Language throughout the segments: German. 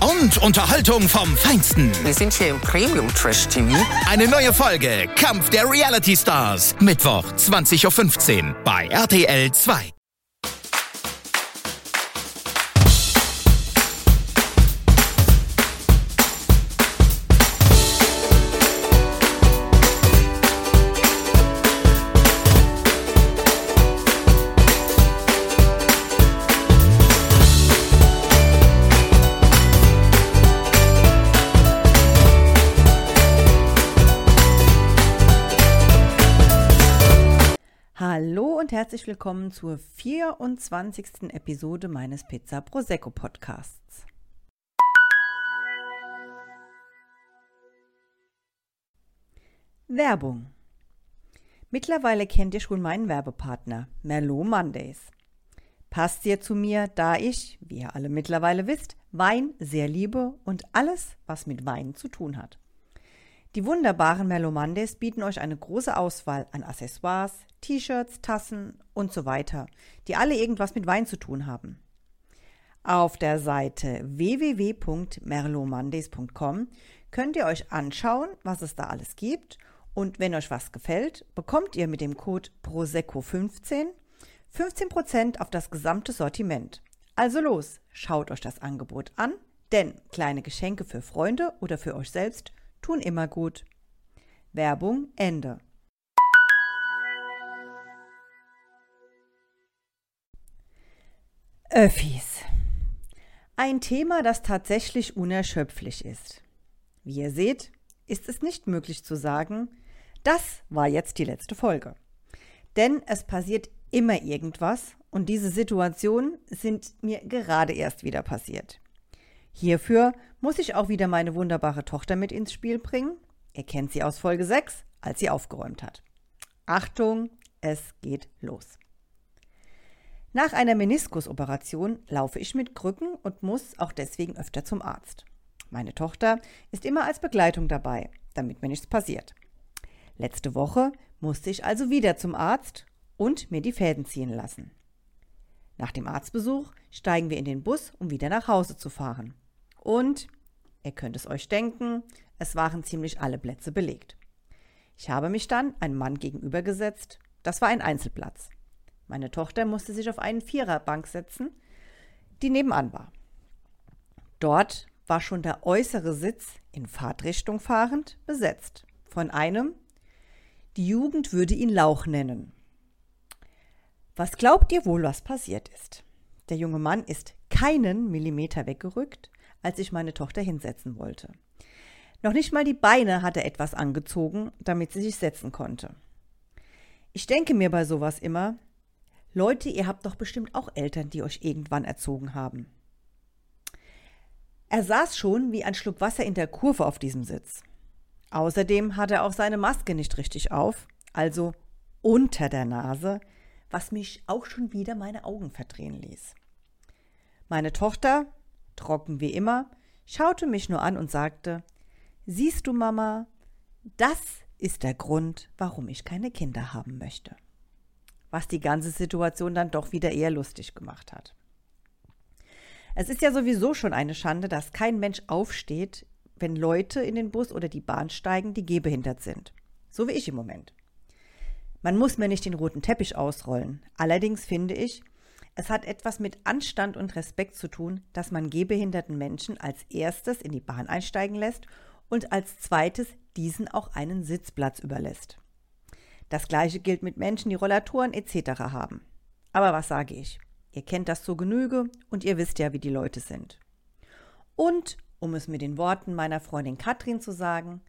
Und Unterhaltung vom Feinsten. Wir sind hier im Premium Trash TV. Eine neue Folge Kampf der Reality Stars. Mittwoch 20.15 Uhr bei RTL 2. herzlich willkommen zur 24. Episode meines Pizza Prosecco Podcasts. Werbung. Mittlerweile kennt ihr schon meinen Werbepartner, Merlot Mondays. Passt sehr zu mir, da ich, wie ihr alle mittlerweile wisst, Wein sehr liebe und alles, was mit Wein zu tun hat. Die wunderbaren Merlomandes bieten euch eine große Auswahl an Accessoires, T-Shirts, Tassen und so weiter, die alle irgendwas mit Wein zu tun haben. Auf der Seite www.merlomandes.com könnt ihr euch anschauen, was es da alles gibt und wenn euch was gefällt, bekommt ihr mit dem Code PROSECCO15 15% auf das gesamte Sortiment. Also los, schaut euch das Angebot an, denn kleine Geschenke für Freunde oder für euch selbst tun immer gut. Werbung Ende. Öffis. Ein Thema, das tatsächlich unerschöpflich ist. Wie ihr seht, ist es nicht möglich zu sagen, das war jetzt die letzte Folge. Denn es passiert immer irgendwas und diese Situationen sind mir gerade erst wieder passiert. Hierfür muss ich auch wieder meine wunderbare Tochter mit ins Spiel bringen. Ihr kennt sie aus Folge 6, als sie aufgeräumt hat. Achtung, es geht los. Nach einer Meniskusoperation laufe ich mit Krücken und muss auch deswegen öfter zum Arzt. Meine Tochter ist immer als Begleitung dabei, damit mir nichts passiert. Letzte Woche musste ich also wieder zum Arzt und mir die Fäden ziehen lassen. Nach dem Arztbesuch steigen wir in den Bus, um wieder nach Hause zu fahren. Und, ihr könnt es euch denken, es waren ziemlich alle Plätze belegt. Ich habe mich dann einem Mann gegenübergesetzt. Das war ein Einzelplatz. Meine Tochter musste sich auf einen Viererbank setzen, die nebenan war. Dort war schon der äußere Sitz in Fahrtrichtung fahrend besetzt von einem, die Jugend würde ihn Lauch nennen. Was glaubt ihr wohl, was passiert ist? Der junge Mann ist keinen Millimeter weggerückt, als ich meine Tochter hinsetzen wollte. Noch nicht mal die Beine hat er etwas angezogen, damit sie sich setzen konnte. Ich denke mir bei sowas immer, Leute, ihr habt doch bestimmt auch Eltern, die euch irgendwann erzogen haben. Er saß schon wie ein Schluck Wasser in der Kurve auf diesem Sitz. Außerdem hatte er auch seine Maske nicht richtig auf, also unter der Nase, was mich auch schon wieder meine Augen verdrehen ließ. Meine Tochter, trocken wie immer, schaute mich nur an und sagte, Siehst du, Mama, das ist der Grund, warum ich keine Kinder haben möchte. Was die ganze Situation dann doch wieder eher lustig gemacht hat. Es ist ja sowieso schon eine Schande, dass kein Mensch aufsteht, wenn Leute in den Bus oder die Bahn steigen, die gehbehindert sind. So wie ich im Moment. Man muss mir nicht den roten Teppich ausrollen. Allerdings finde ich, es hat etwas mit Anstand und Respekt zu tun, dass man gehbehinderten Menschen als erstes in die Bahn einsteigen lässt und als zweites diesen auch einen Sitzplatz überlässt. Das gleiche gilt mit Menschen, die Rollatoren etc. haben. Aber was sage ich? Ihr kennt das zur Genüge und ihr wisst ja, wie die Leute sind. Und, um es mit den Worten meiner Freundin Katrin zu sagen,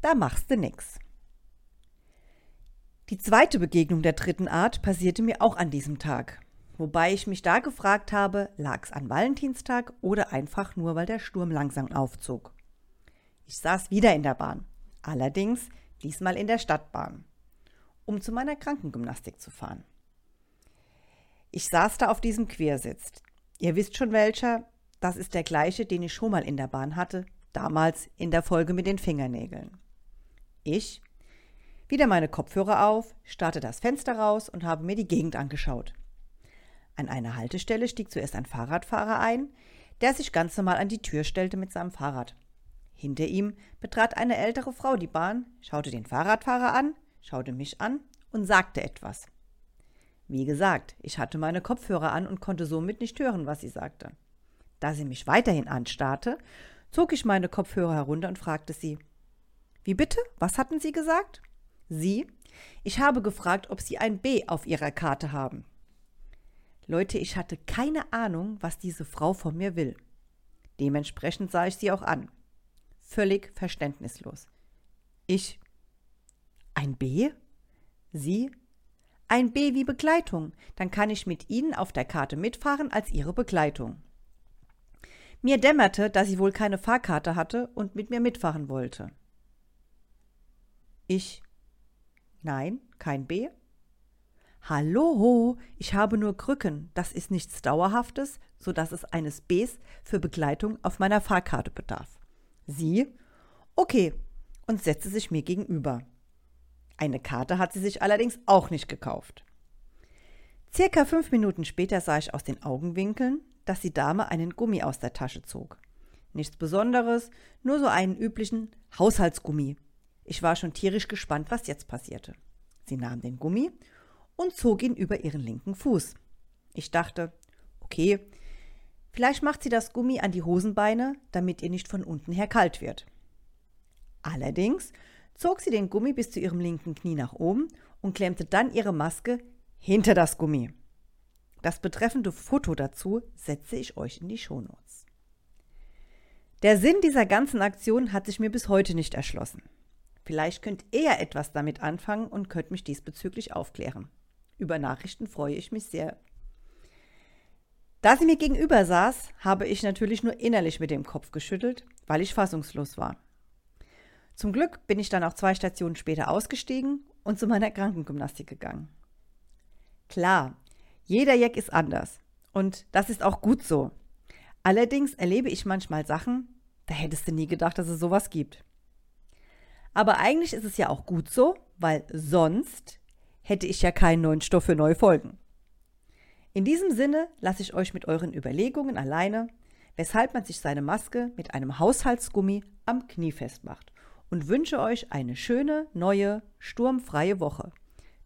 da machst du nix. Die zweite Begegnung der dritten Art passierte mir auch an diesem Tag, Wobei ich mich da gefragt habe, lag es an Valentinstag oder einfach nur, weil der Sturm langsam aufzog. Ich saß wieder in der Bahn, allerdings diesmal in der Stadtbahn, um zu meiner Krankengymnastik zu fahren. Ich saß da auf diesem Quersitz. Ihr wisst schon welcher, das ist der gleiche, den ich schon mal in der Bahn hatte, damals in der Folge mit den Fingernägeln. Ich, wieder meine Kopfhörer auf, starrte das Fenster raus und habe mir die Gegend angeschaut. An einer Haltestelle stieg zuerst ein Fahrradfahrer ein, der sich ganz normal an die Tür stellte mit seinem Fahrrad. Hinter ihm betrat eine ältere Frau die Bahn, schaute den Fahrradfahrer an, schaute mich an und sagte etwas. Wie gesagt, ich hatte meine Kopfhörer an und konnte somit nicht hören, was sie sagte. Da sie mich weiterhin anstarrte, zog ich meine Kopfhörer herunter und fragte sie Wie bitte? Was hatten Sie gesagt? Sie? Ich habe gefragt, ob Sie ein B auf Ihrer Karte haben. Leute, ich hatte keine Ahnung, was diese Frau von mir will. Dementsprechend sah ich sie auch an. Völlig verständnislos. Ich. Ein B? Sie? Ein B wie Begleitung. Dann kann ich mit Ihnen auf der Karte mitfahren als Ihre Begleitung. Mir dämmerte, dass sie wohl keine Fahrkarte hatte und mit mir mitfahren wollte. Ich. Nein, kein B. Hallo, ich habe nur Krücken. Das ist nichts Dauerhaftes, so dass es eines Bs für Begleitung auf meiner Fahrkarte bedarf. Sie? Okay, und setzte sich mir gegenüber. Eine Karte hat sie sich allerdings auch nicht gekauft. Circa fünf Minuten später sah ich aus den Augenwinkeln, dass die Dame einen Gummi aus der Tasche zog. Nichts Besonderes, nur so einen üblichen Haushaltsgummi. Ich war schon tierisch gespannt, was jetzt passierte. Sie nahm den Gummi und zog ihn über ihren linken Fuß. Ich dachte, okay, vielleicht macht sie das Gummi an die Hosenbeine, damit ihr nicht von unten her kalt wird. Allerdings zog sie den Gummi bis zu ihrem linken Knie nach oben und klemmte dann ihre Maske hinter das Gummi. Das betreffende Foto dazu setze ich euch in die Shownotes. Der Sinn dieser ganzen Aktion hat sich mir bis heute nicht erschlossen. Vielleicht könnt ihr etwas damit anfangen und könnt mich diesbezüglich aufklären. Über Nachrichten freue ich mich sehr. Da sie mir gegenüber saß, habe ich natürlich nur innerlich mit dem Kopf geschüttelt, weil ich fassungslos war. Zum Glück bin ich dann auch zwei Stationen später ausgestiegen und zu meiner Krankengymnastik gegangen. Klar, jeder Jack ist anders und das ist auch gut so. Allerdings erlebe ich manchmal Sachen, da hättest du nie gedacht, dass es sowas gibt. Aber eigentlich ist es ja auch gut so, weil sonst hätte ich ja keinen neuen Stoff für neue Folgen. In diesem Sinne lasse ich euch mit euren Überlegungen alleine, weshalb man sich seine Maske mit einem Haushaltsgummi am Knie festmacht und wünsche euch eine schöne, neue, sturmfreie Woche.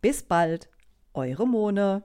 Bis bald, eure Mone.